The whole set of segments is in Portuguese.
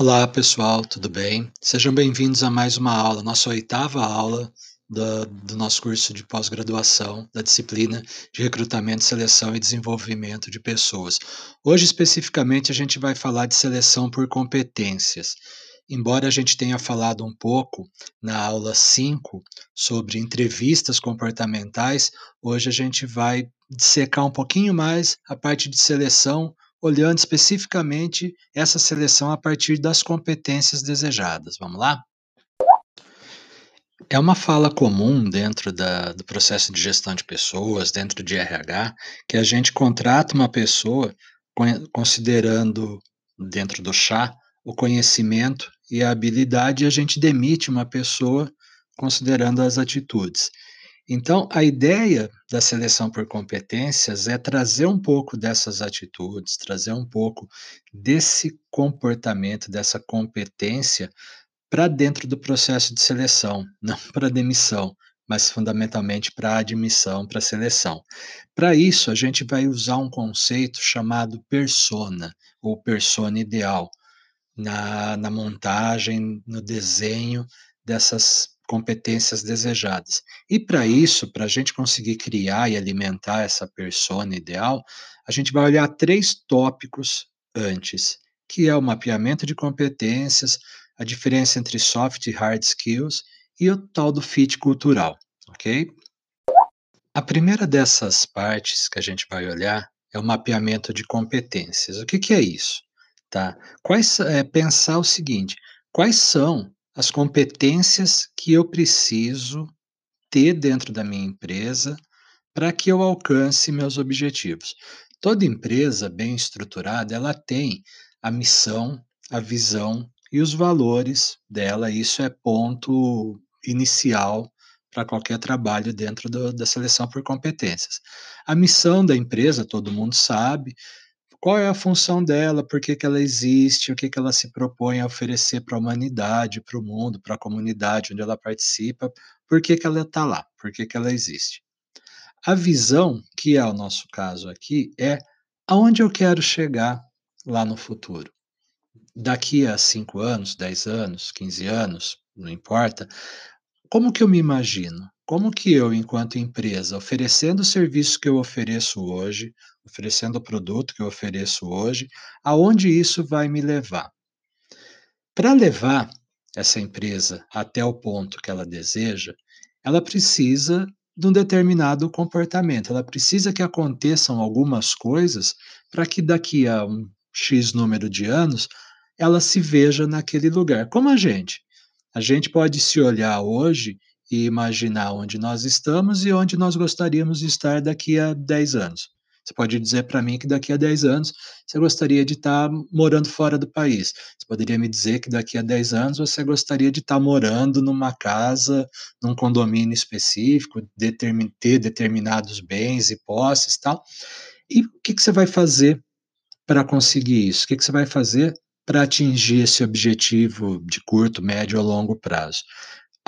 Olá pessoal, tudo bem? Sejam bem-vindos a mais uma aula, nossa oitava aula do, do nosso curso de pós-graduação da disciplina de recrutamento, seleção e desenvolvimento de pessoas. Hoje, especificamente, a gente vai falar de seleção por competências. Embora a gente tenha falado um pouco na aula 5 sobre entrevistas comportamentais, hoje a gente vai dissecar um pouquinho mais a parte de seleção olhando especificamente essa seleção a partir das competências desejadas. Vamos lá? É uma fala comum dentro da, do processo de gestão de pessoas, dentro de RH, que a gente contrata uma pessoa considerando, dentro do chá, o conhecimento e a habilidade, e a gente demite uma pessoa considerando as atitudes. Então, a ideia da seleção por competências é trazer um pouco dessas atitudes, trazer um pouco desse comportamento, dessa competência para dentro do processo de seleção, não para demissão, mas fundamentalmente para admissão, para seleção. Para isso, a gente vai usar um conceito chamado persona, ou persona ideal, na, na montagem, no desenho dessas competências desejadas. E para isso, para a gente conseguir criar e alimentar essa persona ideal, a gente vai olhar três tópicos antes, que é o mapeamento de competências, a diferença entre soft e hard skills e o tal do fit cultural, ok? A primeira dessas partes que a gente vai olhar é o mapeamento de competências. O que, que é isso? Tá? Quais, é, pensar o seguinte: quais são as competências que eu preciso ter dentro da minha empresa para que eu alcance meus objetivos. Toda empresa bem estruturada, ela tem a missão, a visão e os valores dela. Isso é ponto inicial para qualquer trabalho dentro do, da seleção por competências. A missão da empresa, todo mundo sabe, qual é a função dela, por que, que ela existe, o que, que ela se propõe a oferecer para a humanidade, para o mundo, para a comunidade onde ela participa, por que, que ela está lá, por que, que ela existe. A visão, que é o nosso caso aqui, é aonde eu quero chegar lá no futuro. Daqui a 5 anos, 10 anos, 15 anos, não importa, como que eu me imagino? Como que eu, enquanto empresa, oferecendo o serviço que eu ofereço hoje, oferecendo o produto que eu ofereço hoje, aonde isso vai me levar? Para levar essa empresa até o ponto que ela deseja, ela precisa de um determinado comportamento, ela precisa que aconteçam algumas coisas para que daqui a um X número de anos ela se veja naquele lugar. Como a gente. A gente pode se olhar hoje e imaginar onde nós estamos e onde nós gostaríamos de estar daqui a 10 anos. Você pode dizer para mim que daqui a 10 anos você gostaria de estar morando fora do país. Você poderia me dizer que daqui a 10 anos você gostaria de estar morando numa casa, num condomínio específico, determin ter determinados bens e posses tal. E o que, que você vai fazer para conseguir isso? O que, que você vai fazer para atingir esse objetivo de curto, médio ou longo prazo?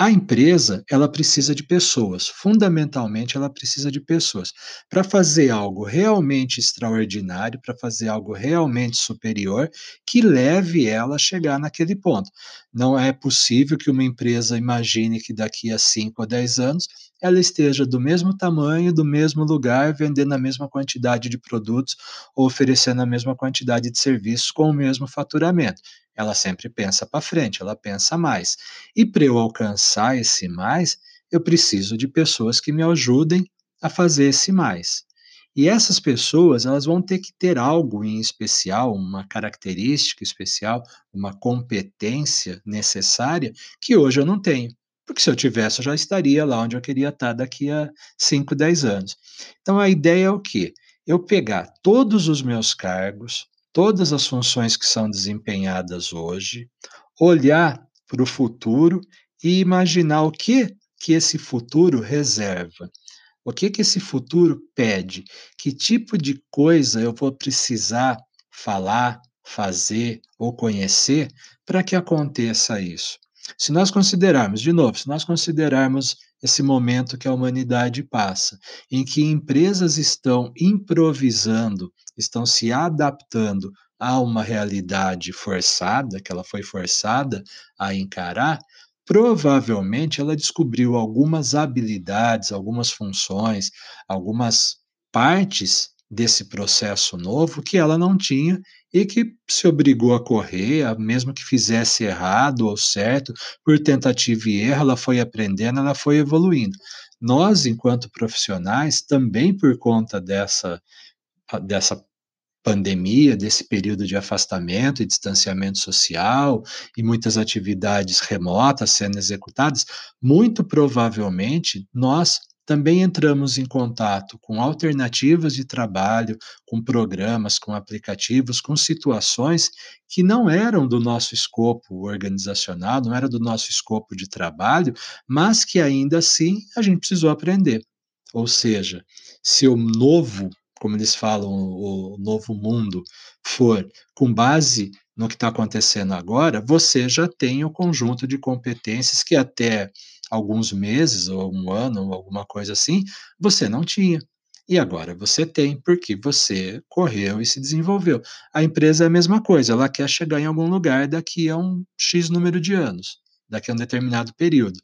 A empresa, ela precisa de pessoas, fundamentalmente ela precisa de pessoas. Para fazer algo realmente extraordinário, para fazer algo realmente superior, que leve ela a chegar naquele ponto. Não é possível que uma empresa imagine que daqui a 5 ou 10 anos ela esteja do mesmo tamanho, do mesmo lugar, vendendo a mesma quantidade de produtos ou oferecendo a mesma quantidade de serviços com o mesmo faturamento. Ela sempre pensa para frente, ela pensa mais. E para eu alcançar esse mais, eu preciso de pessoas que me ajudem a fazer esse mais. E essas pessoas, elas vão ter que ter algo em especial, uma característica especial, uma competência necessária que hoje eu não tenho. Porque se eu tivesse, eu já estaria lá onde eu queria estar daqui a 5, 10 anos. Então a ideia é o quê? Eu pegar todos os meus cargos, todas as funções que são desempenhadas hoje, olhar para o futuro e imaginar o que que esse futuro reserva. O que que esse futuro pede? Que tipo de coisa eu vou precisar falar, fazer ou conhecer para que aconteça isso? Se nós considerarmos, de novo, se nós considerarmos esse momento que a humanidade passa, em que empresas estão improvisando, estão se adaptando a uma realidade forçada, que ela foi forçada a encarar, provavelmente ela descobriu algumas habilidades, algumas funções, algumas partes desse processo novo que ela não tinha e que se obrigou a correr, mesmo que fizesse errado ou certo, por tentativa e erro, ela foi aprendendo, ela foi evoluindo. Nós, enquanto profissionais, também por conta dessa, dessa pandemia, desse período de afastamento e distanciamento social e muitas atividades remotas sendo executadas, muito provavelmente nós também entramos em contato com alternativas de trabalho, com programas, com aplicativos, com situações que não eram do nosso escopo organizacional, não era do nosso escopo de trabalho, mas que ainda assim a gente precisou aprender. Ou seja, se o novo, como eles falam, o novo mundo for com base no que está acontecendo agora, você já tem o conjunto de competências que até alguns meses, ou um ano, ou alguma coisa assim, você não tinha. E agora você tem, porque você correu e se desenvolveu. A empresa é a mesma coisa, ela quer chegar em algum lugar daqui a um X número de anos, daqui a um determinado período.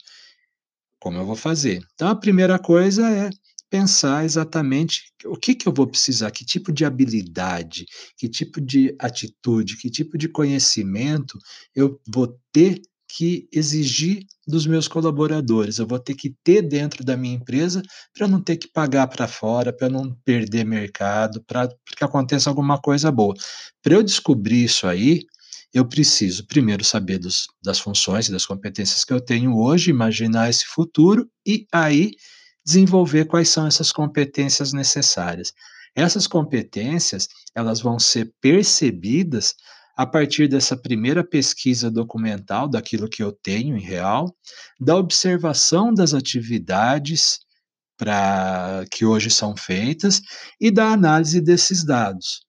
Como eu vou fazer? Então, a primeira coisa é pensar exatamente o que, que eu vou precisar, que tipo de habilidade, que tipo de atitude, que tipo de conhecimento eu vou ter que exigir dos meus colaboradores. Eu vou ter que ter dentro da minha empresa para não ter que pagar para fora, para não perder mercado, para que aconteça alguma coisa boa. Para eu descobrir isso aí, eu preciso primeiro saber dos, das funções e das competências que eu tenho hoje, imaginar esse futuro e aí desenvolver quais são essas competências necessárias. Essas competências, elas vão ser percebidas a partir dessa primeira pesquisa documental daquilo que eu tenho em real, da observação das atividades para que hoje são feitas e da análise desses dados.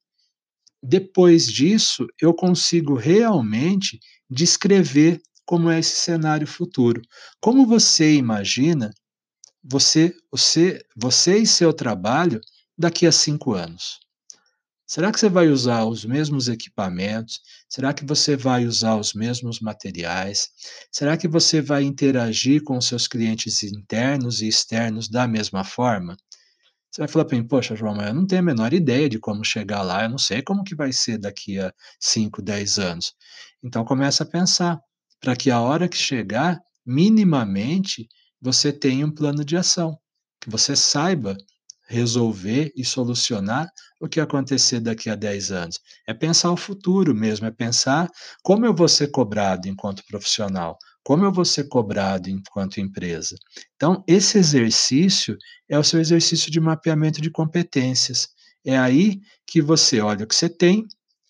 Depois disso, eu consigo realmente descrever como é esse cenário futuro. Como você imagina você, você, você e seu trabalho daqui a cinco anos? Será que você vai usar os mesmos equipamentos? Será que você vai usar os mesmos materiais? Será que você vai interagir com seus clientes internos e externos da mesma forma? Você vai falar para mim, poxa, João, mas eu não tenho a menor ideia de como chegar lá, eu não sei como que vai ser daqui a 5, 10 anos. Então começa a pensar, para que a hora que chegar, minimamente, você tenha um plano de ação, que você saiba resolver e solucionar o que acontecer daqui a 10 anos. É pensar o futuro mesmo, é pensar como eu vou ser cobrado enquanto profissional, como eu vou ser cobrado enquanto empresa. Então, esse exercício é o seu exercício de mapeamento de competências. É aí que você olha o que você tem,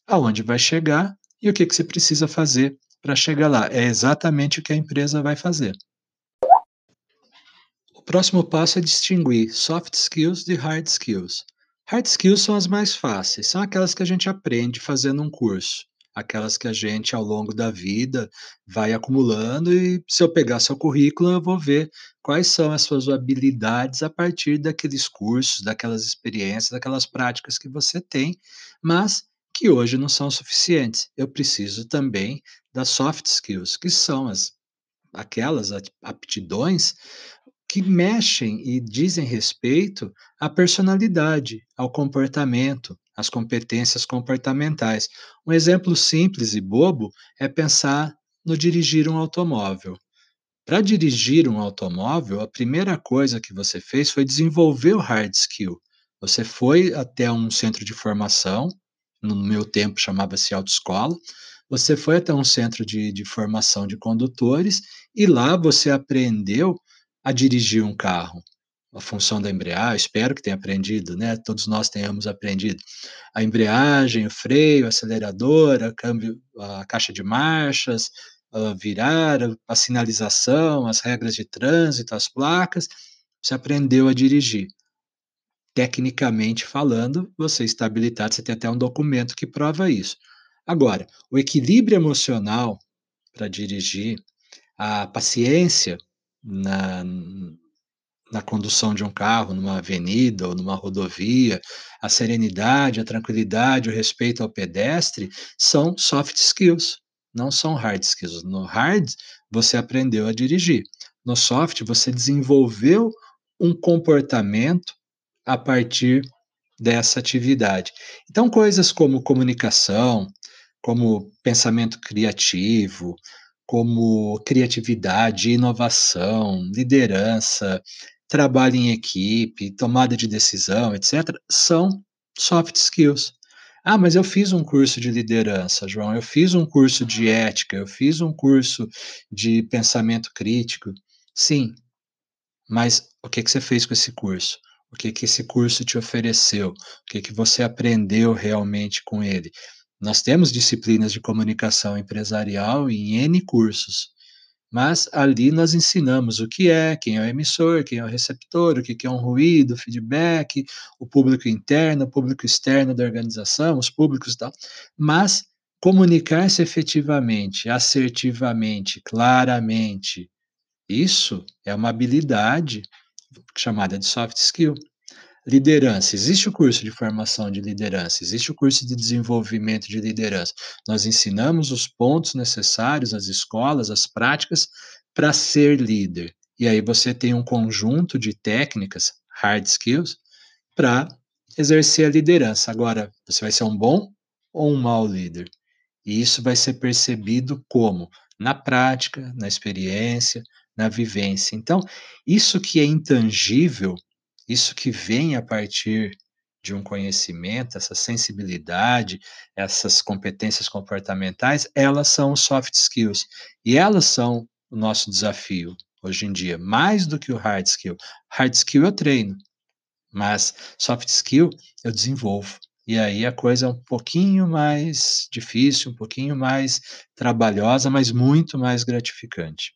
aonde vai chegar e o que, que você precisa fazer para chegar lá. É exatamente o que a empresa vai fazer. O próximo passo é distinguir soft skills de hard skills. Hard skills são as mais fáceis, são aquelas que a gente aprende fazendo um curso, aquelas que a gente ao longo da vida vai acumulando e se eu pegar seu currículo eu vou ver quais são as suas habilidades a partir daqueles cursos, daquelas experiências, daquelas práticas que você tem, mas que hoje não são suficientes. Eu preciso também das soft skills, que são as aquelas aptidões que mexem e dizem respeito à personalidade, ao comportamento, às competências comportamentais. Um exemplo simples e bobo é pensar no dirigir um automóvel. Para dirigir um automóvel, a primeira coisa que você fez foi desenvolver o hard skill. Você foi até um centro de formação, no meu tempo chamava-se autoescola, você foi até um centro de, de formação de condutores e lá você aprendeu a dirigir um carro. A função da embreagem, espero que tenha aprendido, né? Todos nós tenhamos aprendido. A embreagem, o freio, acelerador, a, câmbio, a caixa de marchas, a virar, a sinalização, as regras de trânsito, as placas. Você aprendeu a dirigir. Tecnicamente falando, você está habilitado, você tem até um documento que prova isso. Agora, o equilíbrio emocional para dirigir, a paciência, na, na condução de um carro numa avenida ou numa rodovia, a serenidade, a tranquilidade, o respeito ao pedestre, são soft skills, não são hard skills. No hard, você aprendeu a dirigir. No soft, você desenvolveu um comportamento a partir dessa atividade. Então, coisas como comunicação, como pensamento criativo, como criatividade, inovação, liderança, trabalho em equipe, tomada de decisão, etc., são soft skills. Ah, mas eu fiz um curso de liderança, João, eu fiz um curso de ética, eu fiz um curso de pensamento crítico. Sim, mas o que, que você fez com esse curso? O que, que esse curso te ofereceu? O que, que você aprendeu realmente com ele? Nós temos disciplinas de comunicação empresarial em N cursos, mas ali nós ensinamos o que é, quem é o emissor, quem é o receptor, o que é um ruído, feedback, o público interno, o público externo da organização, os públicos e tal. Mas comunicar-se efetivamente, assertivamente, claramente, isso é uma habilidade chamada de soft skill. Liderança. Existe o curso de formação de liderança, existe o curso de desenvolvimento de liderança. Nós ensinamos os pontos necessários, as escolas, as práticas para ser líder. E aí você tem um conjunto de técnicas, hard skills, para exercer a liderança. Agora, você vai ser um bom ou um mau líder? E isso vai ser percebido como? Na prática, na experiência, na vivência. Então, isso que é intangível isso que vem a partir de um conhecimento, essa sensibilidade, essas competências comportamentais, elas são soft skills. E elas são o nosso desafio hoje em dia, mais do que o hard skill. Hard skill eu treino, mas soft skill eu desenvolvo. E aí a coisa é um pouquinho mais difícil, um pouquinho mais trabalhosa, mas muito mais gratificante.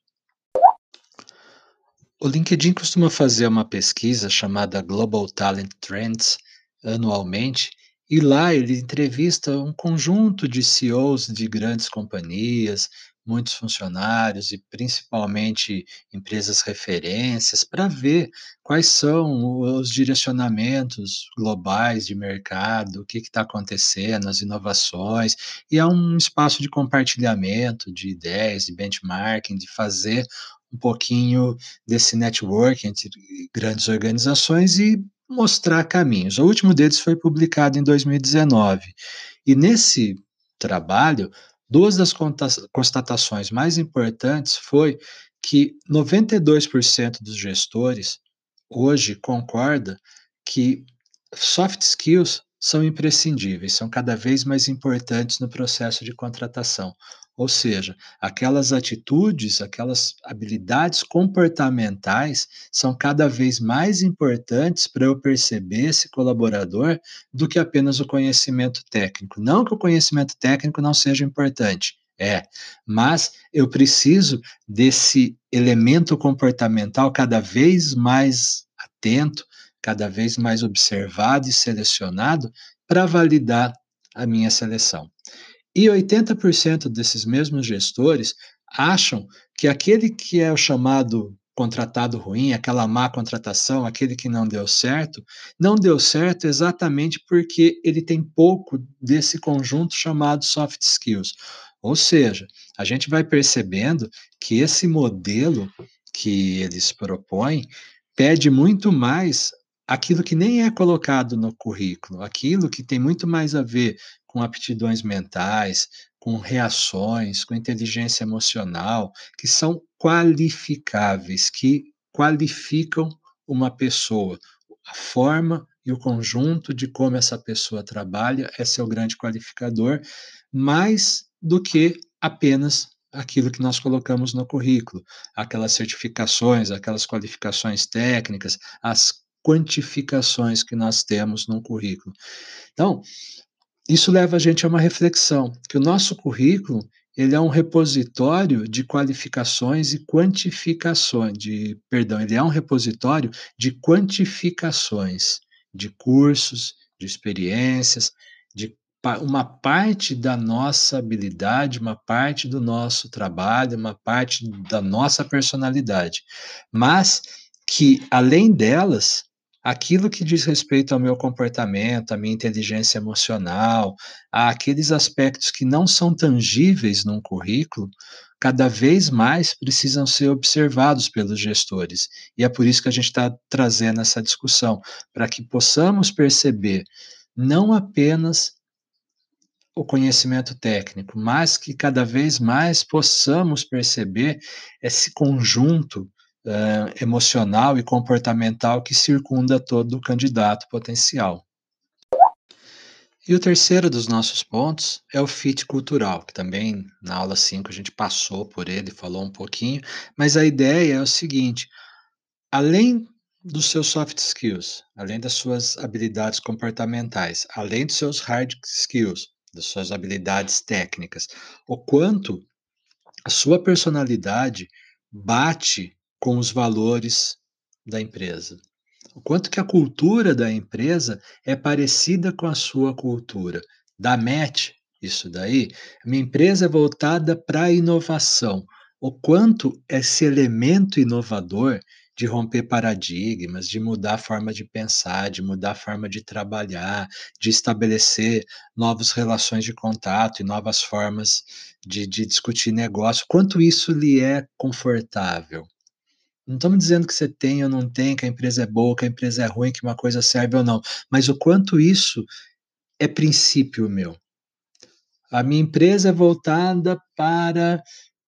O LinkedIn costuma fazer uma pesquisa chamada Global Talent Trends anualmente, e lá ele entrevista um conjunto de CEOs de grandes companhias, muitos funcionários e principalmente empresas referências para ver quais são os direcionamentos globais de mercado, o que está acontecendo, as inovações, e é um espaço de compartilhamento de ideias, de benchmarking, de fazer um pouquinho desse network entre grandes organizações e mostrar caminhos. O último deles foi publicado em 2019. E nesse trabalho, duas das constatações mais importantes foi que 92% dos gestores hoje concorda que soft skills são imprescindíveis, são cada vez mais importantes no processo de contratação. Ou seja, aquelas atitudes, aquelas habilidades comportamentais são cada vez mais importantes para eu perceber esse colaborador do que apenas o conhecimento técnico. Não que o conhecimento técnico não seja importante, é, mas eu preciso desse elemento comportamental cada vez mais atento, cada vez mais observado e selecionado para validar a minha seleção. E 80% desses mesmos gestores acham que aquele que é o chamado contratado ruim, aquela má contratação, aquele que não deu certo, não deu certo exatamente porque ele tem pouco desse conjunto chamado soft skills. Ou seja, a gente vai percebendo que esse modelo que eles propõem pede muito mais aquilo que nem é colocado no currículo, aquilo que tem muito mais a ver com aptidões mentais, com reações, com inteligência emocional, que são qualificáveis, que qualificam uma pessoa. A forma e o conjunto de como essa pessoa trabalha é seu grande qualificador, mais do que apenas aquilo que nós colocamos no currículo, aquelas certificações, aquelas qualificações técnicas, as quantificações que nós temos no currículo. Então, isso leva a gente a uma reflexão, que o nosso currículo ele é um repositório de qualificações e quantificações, de, perdão, ele é um repositório de quantificações de cursos, de experiências, de uma parte da nossa habilidade, uma parte do nosso trabalho, uma parte da nossa personalidade, mas que, além delas, aquilo que diz respeito ao meu comportamento, à minha inteligência emocional, aqueles aspectos que não são tangíveis num currículo, cada vez mais precisam ser observados pelos gestores. E é por isso que a gente está trazendo essa discussão, para que possamos perceber não apenas o conhecimento técnico, mas que cada vez mais possamos perceber esse conjunto uh, emocional e comportamental que circunda todo candidato potencial. E o terceiro dos nossos pontos é o fit cultural, que também na aula 5 a gente passou por ele, falou um pouquinho, mas a ideia é o seguinte: além dos seus soft skills, além das suas habilidades comportamentais, além dos seus hard skills, das suas habilidades técnicas, o quanto a sua personalidade bate com os valores da empresa. O quanto que a cultura da empresa é parecida com a sua cultura. Da match, isso daí, minha empresa é voltada para a inovação. O quanto esse elemento inovador de romper paradigmas, de mudar a forma de pensar, de mudar a forma de trabalhar, de estabelecer novas relações de contato e novas formas de, de discutir negócio, quanto isso lhe é confortável. Não estamos dizendo que você tem ou não tem, que a empresa é boa, que a empresa é ruim, que uma coisa serve ou não, mas o quanto isso é princípio meu. A minha empresa é voltada para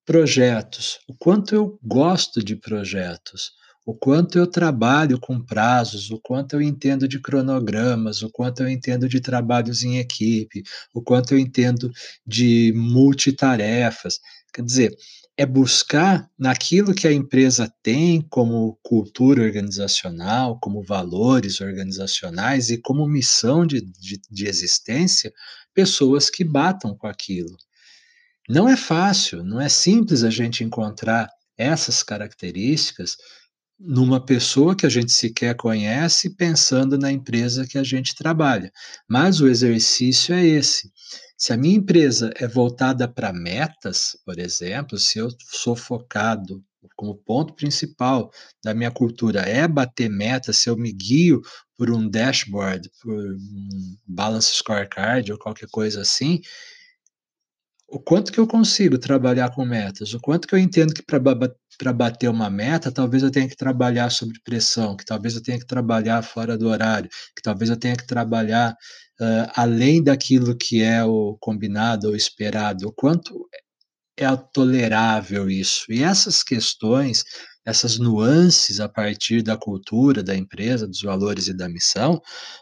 projetos. O quanto eu gosto de projetos, o quanto eu trabalho com prazos, o quanto eu entendo de cronogramas, o quanto eu entendo de trabalhos em equipe, o quanto eu entendo de multitarefas. Quer dizer, é buscar naquilo que a empresa tem como cultura organizacional, como valores organizacionais e como missão de, de, de existência, pessoas que batam com aquilo. Não é fácil, não é simples a gente encontrar essas características numa pessoa que a gente sequer conhece, pensando na empresa que a gente trabalha. Mas o exercício é esse. Se a minha empresa é voltada para metas, por exemplo, se eu sou focado como ponto principal da minha cultura é bater metas, se eu me guio por um dashboard, por um balance scorecard ou qualquer coisa assim, o quanto que eu consigo trabalhar com metas, o quanto que eu entendo que para bater uma meta, talvez eu tenha que trabalhar sob pressão, que talvez eu tenha que trabalhar fora do horário, que talvez eu tenha que trabalhar uh, além daquilo que é o combinado ou esperado, o quanto é tolerável isso. E essas questões, essas nuances a partir da cultura da empresa, dos valores e da missão,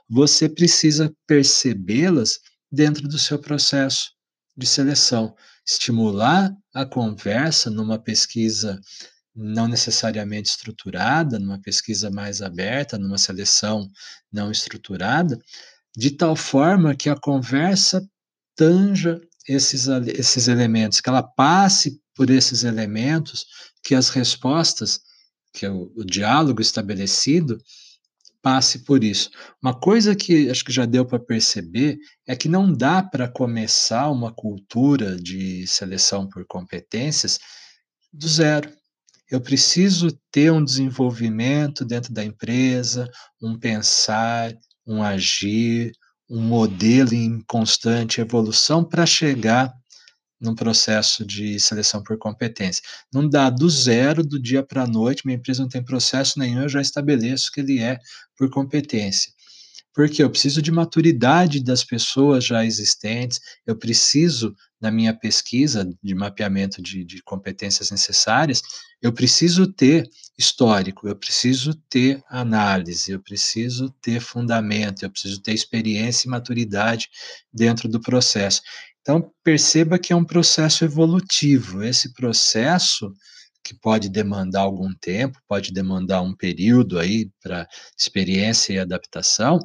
você precisa percebê-las dentro do seu processo de seleção. Estimular a conversa numa pesquisa não necessariamente estruturada, numa pesquisa mais aberta, numa seleção não estruturada, de tal forma que a conversa tanja esses, esses elementos, que ela passe por esses elementos, que as respostas, que é o, o diálogo estabelecido, passe por isso. Uma coisa que acho que já deu para perceber é que não dá para começar uma cultura de seleção por competências do zero. Eu preciso ter um desenvolvimento dentro da empresa, um pensar, um agir, um modelo em constante evolução para chegar num processo de seleção por competência. Não dá do zero, do dia para a noite, minha empresa não tem processo nenhum, eu já estabeleço que ele é por competência. Porque eu preciso de maturidade das pessoas já existentes, eu preciso, na minha pesquisa de mapeamento de, de competências necessárias, eu preciso ter histórico, eu preciso ter análise, eu preciso ter fundamento, eu preciso ter experiência e maturidade dentro do processo. Então, perceba que é um processo evolutivo. Esse processo, que pode demandar algum tempo, pode demandar um período aí para experiência e adaptação,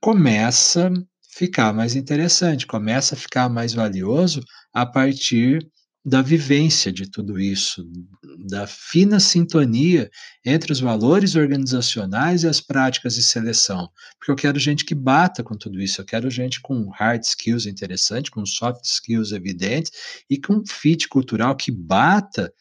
começa a ficar mais interessante, começa a ficar mais valioso a partir da vivência de tudo isso, da fina sintonia entre os valores organizacionais e as práticas de seleção. Porque eu quero gente que bata com tudo isso, eu quero gente com hard skills interessante, com soft skills evidentes e com fit cultural que bata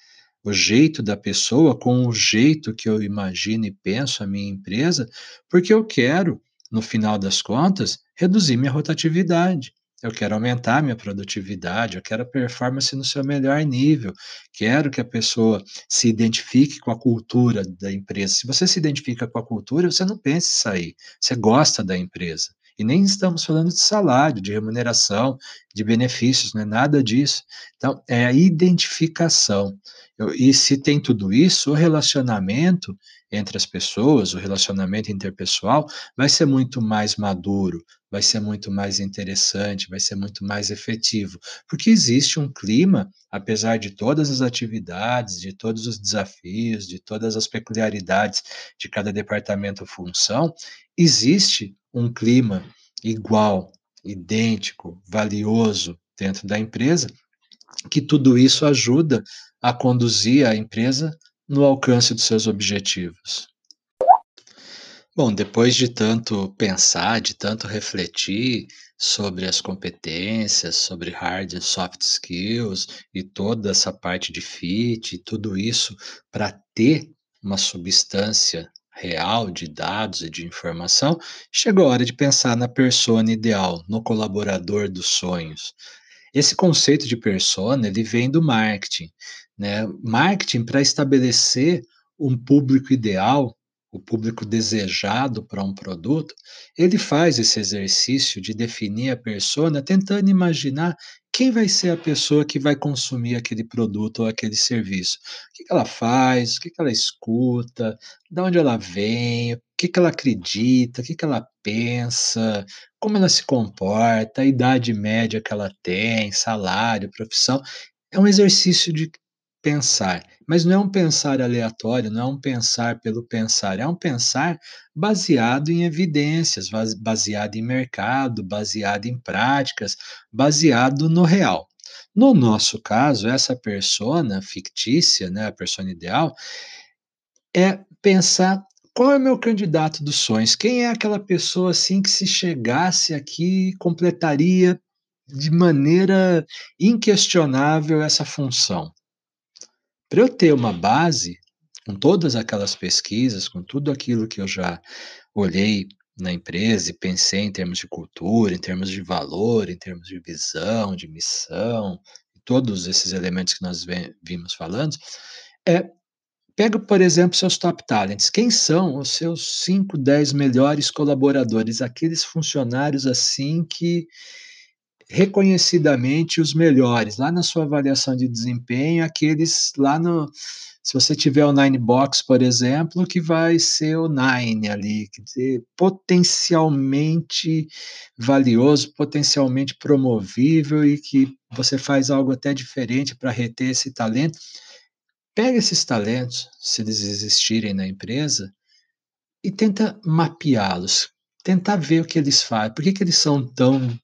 o jeito da pessoa com o jeito que eu imagino e penso a minha empresa, porque eu quero, no final das contas, reduzir minha rotatividade. Eu quero aumentar minha produtividade, eu quero performance no seu melhor nível. Quero que a pessoa se identifique com a cultura da empresa. Se você se identifica com a cultura, você não pensa em sair. Você gosta da empresa. E nem estamos falando de salário, de remuneração, de benefícios, não é nada disso. Então, é a identificação. Eu, e se tem tudo isso, o relacionamento entre as pessoas, o relacionamento interpessoal, vai ser muito mais maduro, vai ser muito mais interessante, vai ser muito mais efetivo, porque existe um clima, apesar de todas as atividades, de todos os desafios, de todas as peculiaridades de cada departamento ou função, existe um clima igual, idêntico, valioso dentro da empresa, que tudo isso ajuda a conduzir a empresa no alcance dos seus objetivos. Bom, depois de tanto pensar, de tanto refletir sobre as competências, sobre hard e soft skills e toda essa parte de fit, tudo isso para ter uma substância real de dados e de informação, chegou a hora de pensar na persona ideal, no colaborador dos sonhos. Esse conceito de persona, ele vem do marketing, né? Marketing para estabelecer um público ideal o público desejado para um produto, ele faz esse exercício de definir a persona tentando imaginar quem vai ser a pessoa que vai consumir aquele produto ou aquele serviço. O que ela faz, o que ela escuta, de onde ela vem, o que ela acredita, o que ela pensa, como ela se comporta, a idade média que ela tem, salário, profissão. É um exercício de pensar. Mas não é um pensar aleatório, não é um pensar pelo pensar, é um pensar baseado em evidências, baseado em mercado, baseado em práticas, baseado no real. No nosso caso, essa persona fictícia, né, a persona ideal, é pensar qual é o meu candidato dos sonhos, quem é aquela pessoa assim que se chegasse aqui completaria de maneira inquestionável essa função. Para eu ter uma base, com todas aquelas pesquisas, com tudo aquilo que eu já olhei na empresa e pensei em termos de cultura, em termos de valor, em termos de visão, de missão, todos esses elementos que nós vimos falando, é pega, por exemplo, seus top talents. Quem são os seus 5, 10 melhores colaboradores, aqueles funcionários assim que reconhecidamente os melhores, lá na sua avaliação de desempenho, aqueles lá no. Se você tiver o Nine Box, por exemplo, que vai ser o Nine ali, quer dizer, potencialmente valioso, potencialmente promovível e que você faz algo até diferente para reter esse talento. Pega esses talentos, se eles existirem na empresa, e tenta mapeá-los, tentar ver o que eles fazem, por que, que eles são tão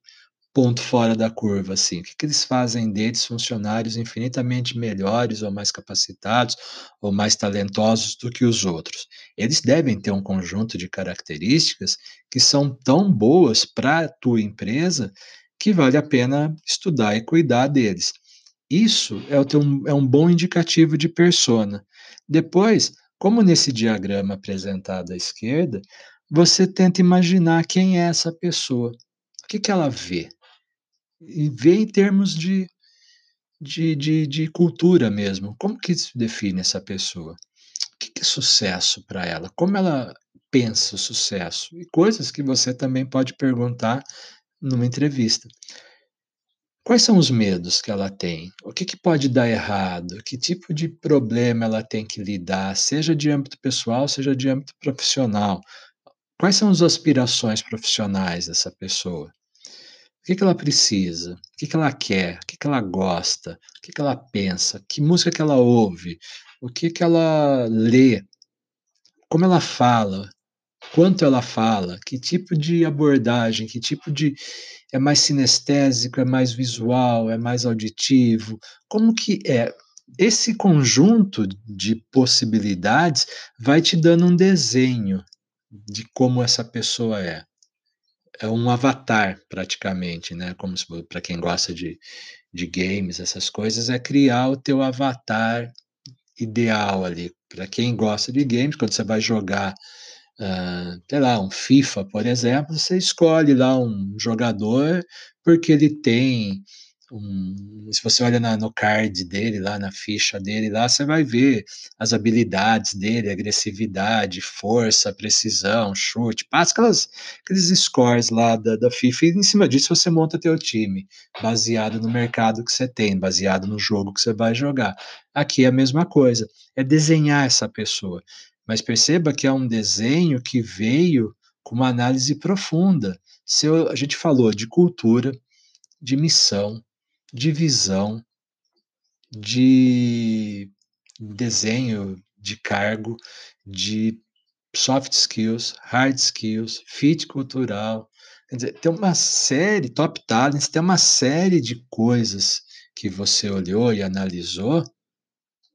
ponto fora da curva, assim? O que, que eles fazem deles funcionários infinitamente melhores ou mais capacitados ou mais talentosos do que os outros? Eles devem ter um conjunto de características que são tão boas para a tua empresa que vale a pena estudar e cuidar deles. Isso é, teu, é um bom indicativo de persona. Depois, como nesse diagrama apresentado à esquerda, você tenta imaginar quem é essa pessoa. O que, que ela vê? E ver em termos de, de, de, de cultura mesmo. Como que se define essa pessoa? O que, que é sucesso para ela? Como ela pensa o sucesso? E coisas que você também pode perguntar numa entrevista. Quais são os medos que ela tem? O que, que pode dar errado? Que tipo de problema ela tem que lidar, seja de âmbito pessoal, seja de âmbito profissional? Quais são as aspirações profissionais dessa pessoa? Que, que ela precisa? O que, que ela quer? O que, que ela gosta? O que, que ela pensa? Que música que ela ouve? O que, que ela lê? Como ela fala? Quanto ela fala? Que tipo de abordagem? Que tipo de. É mais sinestésico? É mais visual? É mais auditivo? Como que é? Esse conjunto de possibilidades vai te dando um desenho de como essa pessoa é é um avatar praticamente, né? Como para quem gosta de, de games, essas coisas, é criar o teu avatar ideal ali. Para quem gosta de games, quando você vai jogar, hã, sei lá, um FIFA, por exemplo, você escolhe lá um jogador, porque ele tem um se você olha na no card dele lá, na ficha dele lá, você vai ver as habilidades dele, agressividade, força, precisão, chute, passe, aquelas aqueles scores lá da da FIFA e em cima disso você monta teu time, baseado no mercado que você tem, baseado no jogo que você vai jogar. Aqui é a mesma coisa, é desenhar essa pessoa, mas perceba que é um desenho que veio com uma análise profunda. Se eu a gente falou de cultura, de missão, de visão, de desenho de cargo, de soft skills, hard skills, fit cultural, quer dizer, tem uma série top talents, tem uma série de coisas que você olhou e analisou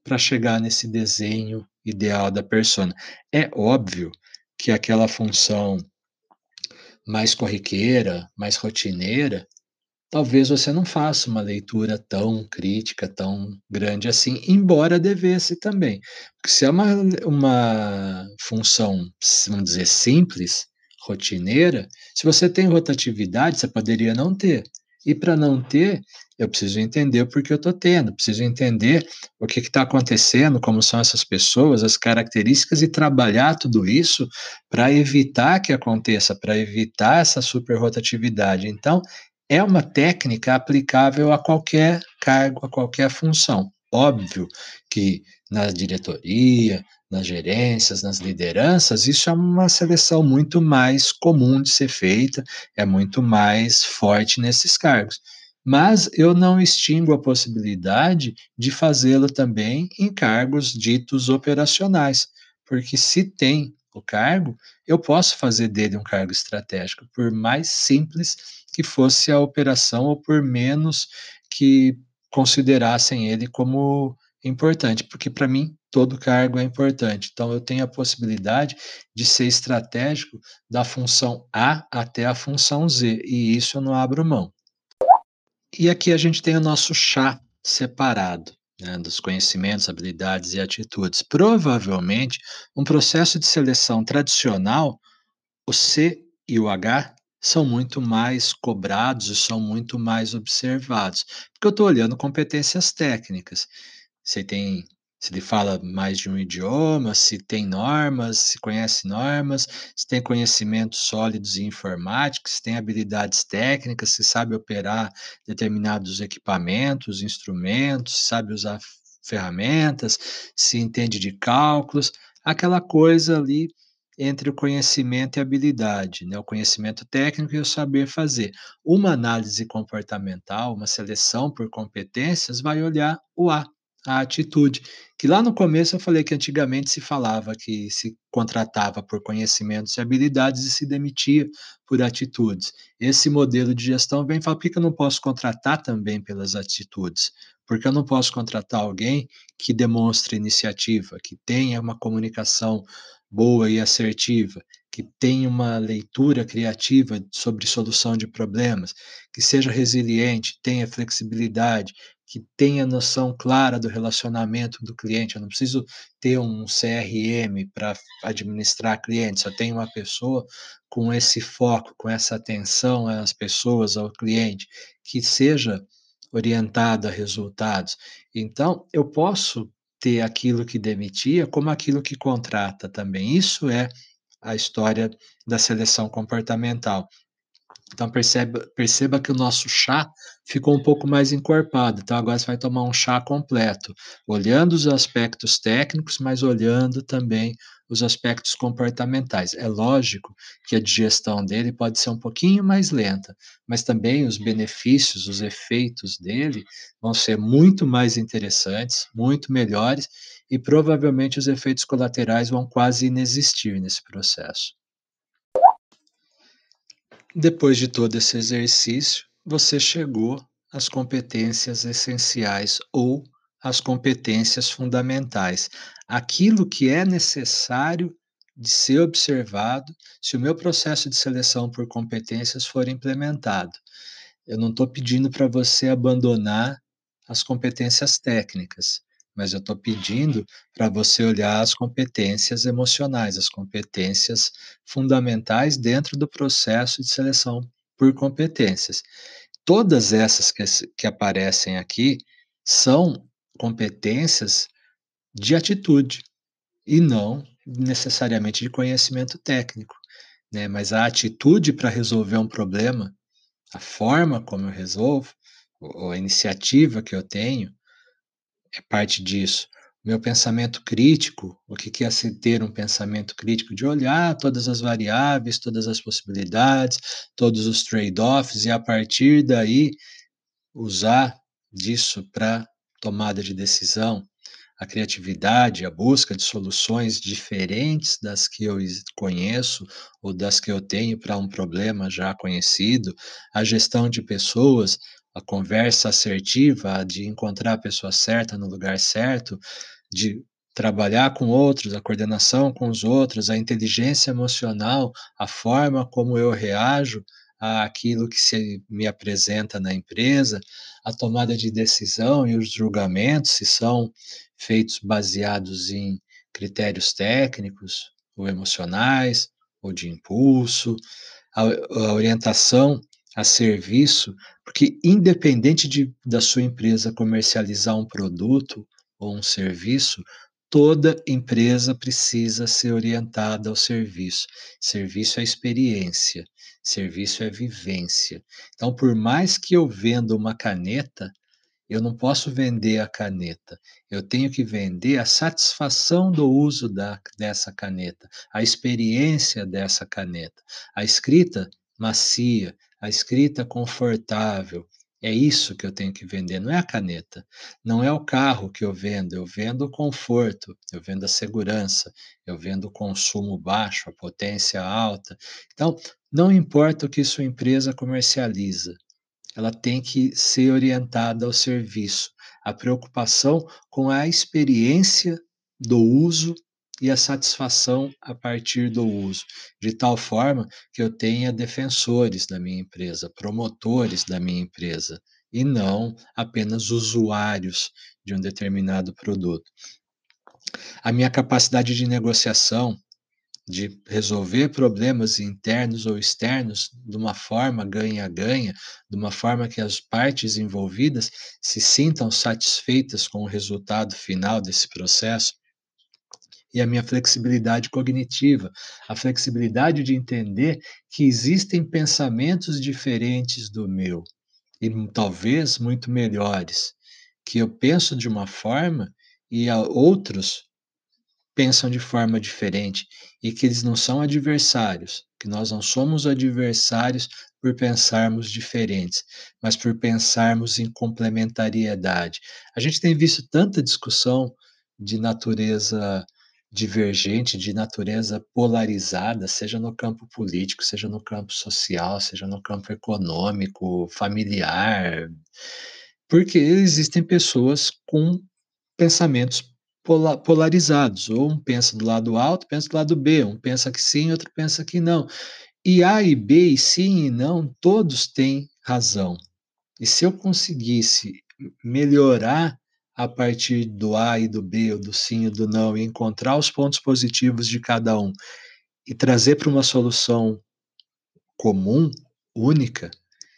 para chegar nesse desenho ideal da persona. É óbvio que aquela função mais corriqueira, mais rotineira, talvez você não faça uma leitura tão crítica, tão grande assim, embora devesse também. Porque se é uma uma função, vamos dizer, simples, rotineira, se você tem rotatividade, você poderia não ter. E para não ter, eu preciso entender o porquê eu estou tendo, preciso entender o que está acontecendo, como são essas pessoas, as características e trabalhar tudo isso para evitar que aconteça, para evitar essa superrotatividade. Então, é uma técnica aplicável a qualquer cargo, a qualquer função. Óbvio que na diretoria, nas gerências, nas lideranças, isso é uma seleção muito mais comum de ser feita, é muito mais forte nesses cargos. Mas eu não extingo a possibilidade de fazê-lo também em cargos ditos operacionais, porque se tem o cargo, eu posso fazer dele um cargo estratégico, por mais simples que fosse a operação ou por menos que considerassem ele como importante, porque para mim todo cargo é importante. Então eu tenho a possibilidade de ser estratégico da função A até a função Z, e isso eu não abro mão. E aqui a gente tem o nosso chá separado, né, dos conhecimentos, habilidades e atitudes. Provavelmente, um processo de seleção tradicional, o C e o H são muito mais cobrados e são muito mais observados, porque eu estou olhando competências técnicas. Se tem se ele fala mais de um idioma, se tem normas, se conhece normas, se tem conhecimentos sólidos em informática, se tem habilidades técnicas, se sabe operar determinados equipamentos, instrumentos, se sabe usar ferramentas, se entende de cálculos, aquela coisa ali entre o conhecimento e habilidade, né? O conhecimento técnico e o saber fazer. Uma análise comportamental, uma seleção por competências, vai olhar o A, a atitude. Que lá no começo eu falei que antigamente se falava que se contratava por conhecimentos e habilidades e se demitia por atitudes. Esse modelo de gestão vem falar, por que eu não posso contratar também pelas atitudes? Porque eu não posso contratar alguém que demonstre iniciativa, que tenha uma comunicação boa e assertiva, que tenha uma leitura criativa sobre solução de problemas, que seja resiliente, tenha flexibilidade, que tenha noção clara do relacionamento do cliente. Eu não preciso ter um CRM para administrar clientes, eu tenho uma pessoa com esse foco, com essa atenção às pessoas, ao cliente, que seja orientada a resultados. Então, eu posso ter aquilo que demitia como aquilo que contrata também. Isso é a história da seleção comportamental. Então perceba, perceba que o nosso chá ficou um pouco mais encorpado. Então agora você vai tomar um chá completo, olhando os aspectos técnicos, mas olhando também os aspectos comportamentais. É lógico que a digestão dele pode ser um pouquinho mais lenta, mas também os benefícios, os efeitos dele vão ser muito mais interessantes, muito melhores, e provavelmente os efeitos colaterais vão quase inexistir nesse processo. Depois de todo esse exercício, você chegou às competências essenciais ou às competências fundamentais. Aquilo que é necessário de ser observado se o meu processo de seleção por competências for implementado. Eu não estou pedindo para você abandonar as competências técnicas, mas eu estou pedindo para você olhar as competências emocionais, as competências fundamentais dentro do processo de seleção por competências. Todas essas que, que aparecem aqui são competências de atitude e não necessariamente de conhecimento técnico, né? Mas a atitude para resolver um problema, a forma como eu resolvo, ou a iniciativa que eu tenho, é parte disso. Meu pensamento crítico, o que é ter um pensamento crítico? De olhar todas as variáveis, todas as possibilidades, todos os trade-offs, e a partir daí usar disso para tomada de decisão, a criatividade, a busca de soluções diferentes das que eu conheço ou das que eu tenho para um problema já conhecido, a gestão de pessoas, a conversa assertiva, de encontrar a pessoa certa no lugar certo, de trabalhar com outros, a coordenação com os outros, a inteligência emocional, a forma como eu reajo àquilo que se me apresenta na empresa, a tomada de decisão e os julgamentos, se são feitos baseados em critérios técnicos ou emocionais, ou de impulso, a, a orientação a serviço, porque independente de, da sua empresa comercializar um produto ou um serviço, toda empresa precisa ser orientada ao serviço. Serviço é experiência, serviço é vivência. Então, por mais que eu venda uma caneta, eu não posso vender a caneta. Eu tenho que vender a satisfação do uso da, dessa caneta, a experiência dessa caneta, a escrita macia, a escrita confortável. É isso que eu tenho que vender, não é a caneta. Não é o carro que eu vendo, eu vendo o conforto, eu vendo a segurança, eu vendo o consumo baixo, a potência alta. Então, não importa o que sua empresa comercializa, ela tem que ser orientada ao serviço, a preocupação com a experiência do uso e a satisfação a partir do uso, de tal forma que eu tenha defensores da minha empresa, promotores da minha empresa, e não apenas usuários de um determinado produto. A minha capacidade de negociação de resolver problemas internos ou externos de uma forma ganha-ganha, de uma forma que as partes envolvidas se sintam satisfeitas com o resultado final desse processo. E a minha flexibilidade cognitiva, a flexibilidade de entender que existem pensamentos diferentes do meu, e talvez muito melhores, que eu penso de uma forma e outros pensam de forma diferente e que eles não são adversários, que nós não somos adversários por pensarmos diferentes, mas por pensarmos em complementariedade. A gente tem visto tanta discussão de natureza divergente, de natureza polarizada, seja no campo político, seja no campo social, seja no campo econômico, familiar, porque existem pessoas com pensamentos polarizados, ou um pensa do lado alto, pensa do lado B, um pensa que sim, outro pensa que não. E A e B, e sim e não, todos têm razão. E se eu conseguisse melhorar a partir do A e do B, ou do sim e do não, e encontrar os pontos positivos de cada um e trazer para uma solução comum, única,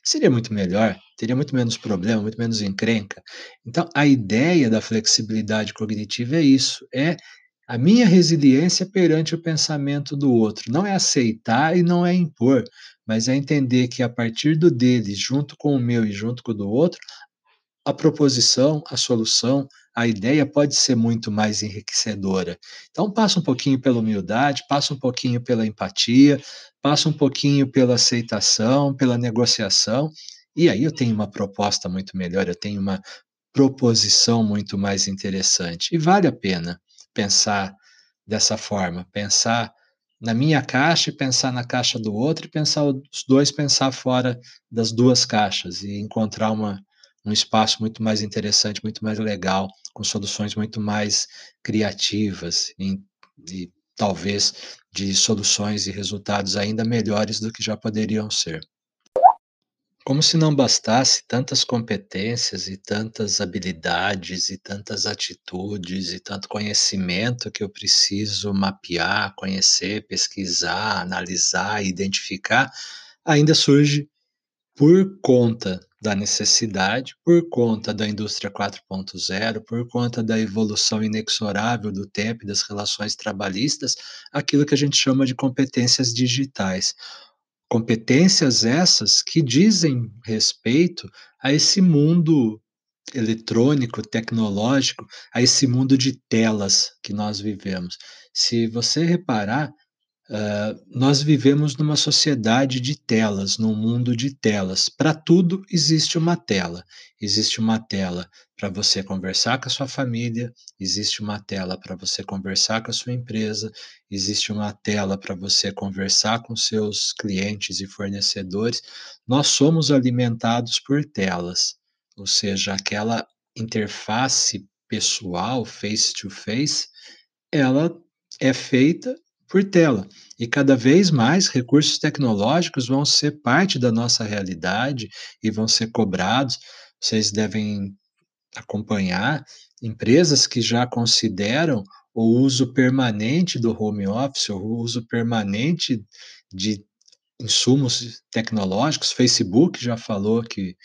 seria muito melhor teria muito menos problema, muito menos encrenca. Então, a ideia da flexibilidade cognitiva é isso, é a minha resiliência perante o pensamento do outro. Não é aceitar e não é impor, mas é entender que a partir do dele, junto com o meu e junto com o do outro, a proposição, a solução, a ideia pode ser muito mais enriquecedora. Então, passa um pouquinho pela humildade, passa um pouquinho pela empatia, passa um pouquinho pela aceitação, pela negociação, e aí eu tenho uma proposta muito melhor, eu tenho uma proposição muito mais interessante. E vale a pena pensar dessa forma, pensar na minha caixa e pensar na caixa do outro e pensar os dois pensar fora das duas caixas e encontrar uma, um espaço muito mais interessante, muito mais legal, com soluções muito mais criativas e, e talvez de soluções e resultados ainda melhores do que já poderiam ser. Como se não bastasse tantas competências e tantas habilidades e tantas atitudes e tanto conhecimento que eu preciso mapear, conhecer, pesquisar, analisar, identificar, ainda surge por conta da necessidade, por conta da indústria 4.0, por conta da evolução inexorável do tempo e das relações trabalhistas, aquilo que a gente chama de competências digitais. Competências essas que dizem respeito a esse mundo eletrônico, tecnológico, a esse mundo de telas que nós vivemos. Se você reparar, ah, nós vivemos numa sociedade de telas, num mundo de telas. Para tudo existe uma tela. Existe uma tela para você conversar com a sua família, existe uma tela para você conversar com a sua empresa, existe uma tela para você conversar com seus clientes e fornecedores. Nós somos alimentados por telas, ou seja, aquela interface pessoal, face to face, ela é feita por tela. E cada vez mais recursos tecnológicos vão ser parte da nossa realidade e vão ser cobrados. Vocês devem acompanhar empresas que já consideram o uso permanente do home office, o uso permanente de insumos tecnológicos. Facebook já falou que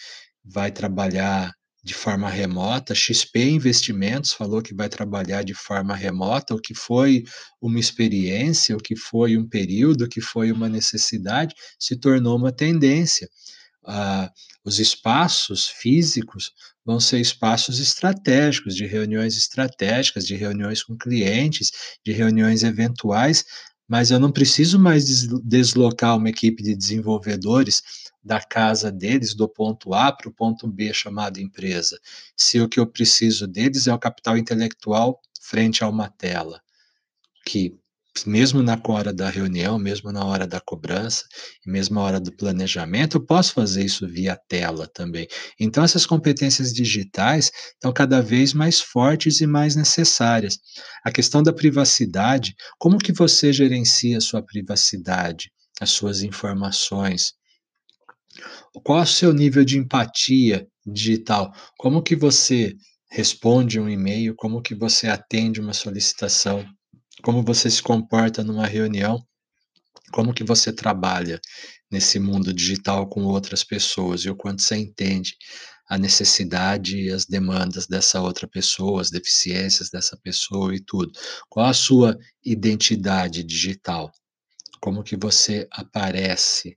vai trabalhar de forma remota. XP Investimentos falou que vai trabalhar de forma remota, o que foi uma experiência, o que foi um período, o que foi uma necessidade, se tornou uma tendência. Ah, os espaços físicos vão ser espaços estratégicos, de reuniões estratégicas, de reuniões com clientes, de reuniões eventuais, mas eu não preciso mais deslocar uma equipe de desenvolvedores da casa deles, do ponto A para o ponto B, chamado empresa, se o que eu preciso deles é o capital intelectual frente a uma tela, que mesmo na hora da reunião, mesmo na hora da cobrança, mesmo na hora do planejamento, eu posso fazer isso via tela também. Então, essas competências digitais estão cada vez mais fortes e mais necessárias. A questão da privacidade, como que você gerencia a sua privacidade, as suas informações? Qual é o seu nível de empatia digital? Como que você responde um e-mail? Como que você atende uma solicitação? Como você se comporta numa reunião? Como que você trabalha nesse mundo digital com outras pessoas e o quanto você entende a necessidade e as demandas dessa outra pessoa, as deficiências dessa pessoa e tudo. Qual a sua identidade digital? Como que você aparece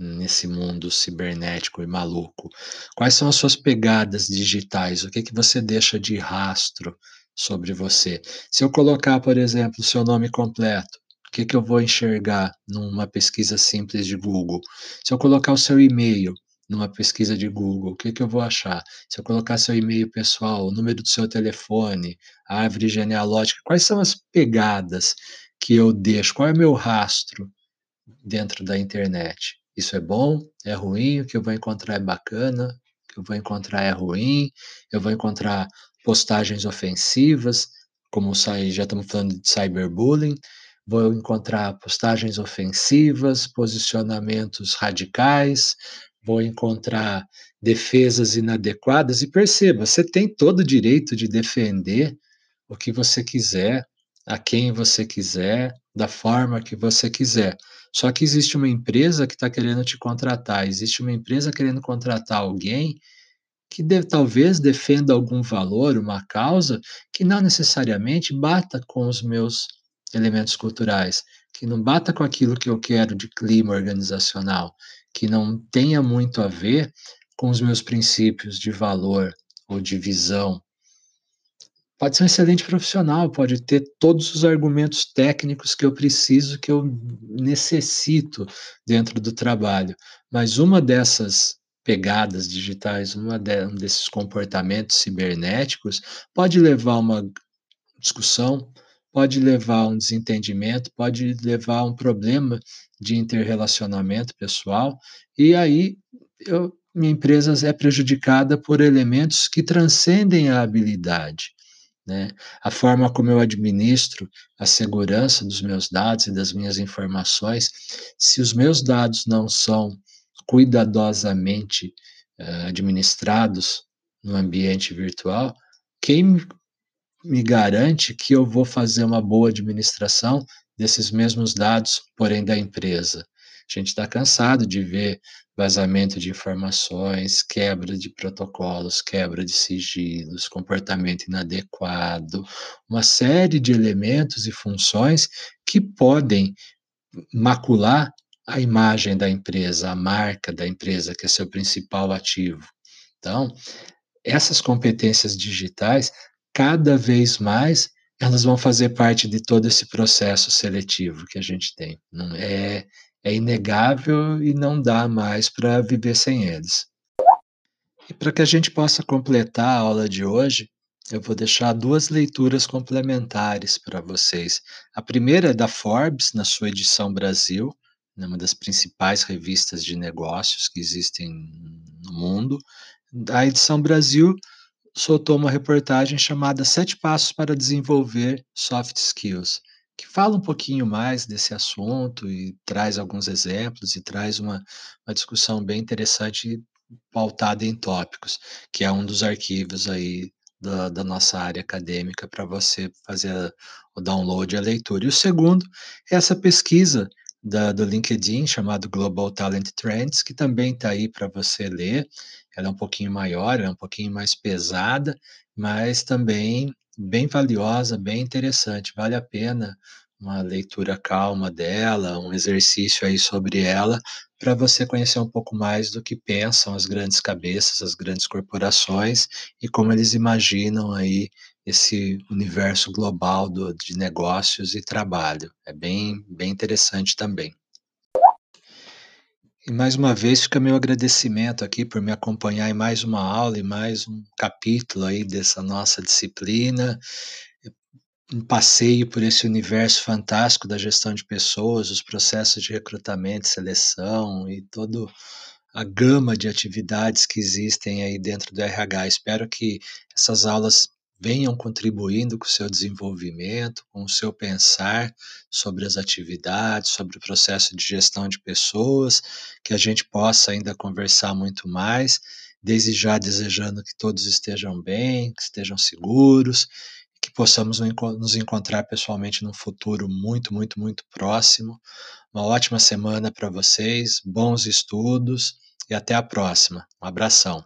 nesse mundo cibernético e maluco? Quais são as suas pegadas digitais? O que que você deixa de rastro sobre você? Se eu colocar, por exemplo, o seu nome completo, o que que eu vou enxergar numa pesquisa simples de Google? Se eu colocar o seu e-mail numa pesquisa de Google, o que que eu vou achar? Se eu colocar seu e-mail pessoal, o número do seu telefone, a árvore genealógica, quais são as pegadas que eu deixo? Qual é o meu rastro dentro da internet? Isso é bom? É ruim? O que eu vou encontrar é bacana? O que eu vou encontrar é ruim? Eu vou encontrar postagens ofensivas, como já estamos falando de cyberbullying, vou encontrar postagens ofensivas, posicionamentos radicais, vou encontrar defesas inadequadas. E perceba, você tem todo o direito de defender o que você quiser, a quem você quiser, da forma que você quiser. Só que existe uma empresa que está querendo te contratar, existe uma empresa querendo contratar alguém que talvez defenda algum valor, uma causa, que não necessariamente bata com os meus elementos culturais, que não bata com aquilo que eu quero de clima organizacional, que não tenha muito a ver com os meus princípios de valor ou de visão pode ser um excelente profissional, pode ter todos os argumentos técnicos que eu preciso, que eu necessito dentro do trabalho, mas uma dessas pegadas digitais, uma de, um desses comportamentos cibernéticos pode levar a uma discussão, pode levar a um desentendimento, pode levar a um problema de interrelacionamento pessoal, e aí eu, minha empresa é prejudicada por elementos que transcendem a habilidade. Né? A forma como eu administro a segurança dos meus dados e das minhas informações, se os meus dados não são cuidadosamente uh, administrados no ambiente virtual, quem me garante que eu vou fazer uma boa administração desses mesmos dados, porém da empresa? A gente está cansado de ver vazamento de informações, quebra de protocolos, quebra de sigilos, comportamento inadequado, uma série de elementos e funções que podem macular a imagem da empresa, a marca da empresa, que é seu principal ativo. Então, essas competências digitais, cada vez mais, elas vão fazer parte de todo esse processo seletivo que a gente tem. Não é é inegável e não dá mais para viver sem eles. E para que a gente possa completar a aula de hoje, eu vou deixar duas leituras complementares para vocês. A primeira é da Forbes, na sua edição Brasil, uma das principais revistas de negócios que existem no mundo. A edição Brasil soltou uma reportagem chamada Sete Passos para Desenvolver Soft Skills que fala um pouquinho mais desse assunto e traz alguns exemplos e traz uma, uma discussão bem interessante pautada em tópicos, que é um dos arquivos aí da, da nossa área acadêmica para você fazer o download e a leitura. E o segundo é essa pesquisa da, do LinkedIn chamado Global Talent Trends, que também está aí para você ler. Ela é um pouquinho maior, é um pouquinho mais pesada, mas também bem valiosa, bem interessante. Vale a pena uma leitura calma dela, um exercício aí sobre ela, para você conhecer um pouco mais do que pensam as grandes cabeças, as grandes corporações e como eles imaginam aí esse universo global do, de negócios e trabalho. É bem, bem interessante também. E mais uma vez fica meu agradecimento aqui por me acompanhar em mais uma aula e mais um capítulo aí dessa nossa disciplina. Um passeio por esse universo fantástico da gestão de pessoas, os processos de recrutamento, seleção e toda a gama de atividades que existem aí dentro do RH. Espero que essas aulas venham contribuindo com o seu desenvolvimento, com o seu pensar sobre as atividades, sobre o processo de gestão de pessoas, que a gente possa ainda conversar muito mais, desde já desejando que todos estejam bem, que estejam seguros, que possamos nos encontrar pessoalmente num futuro muito, muito, muito próximo. Uma ótima semana para vocês, bons estudos e até a próxima. Um abração.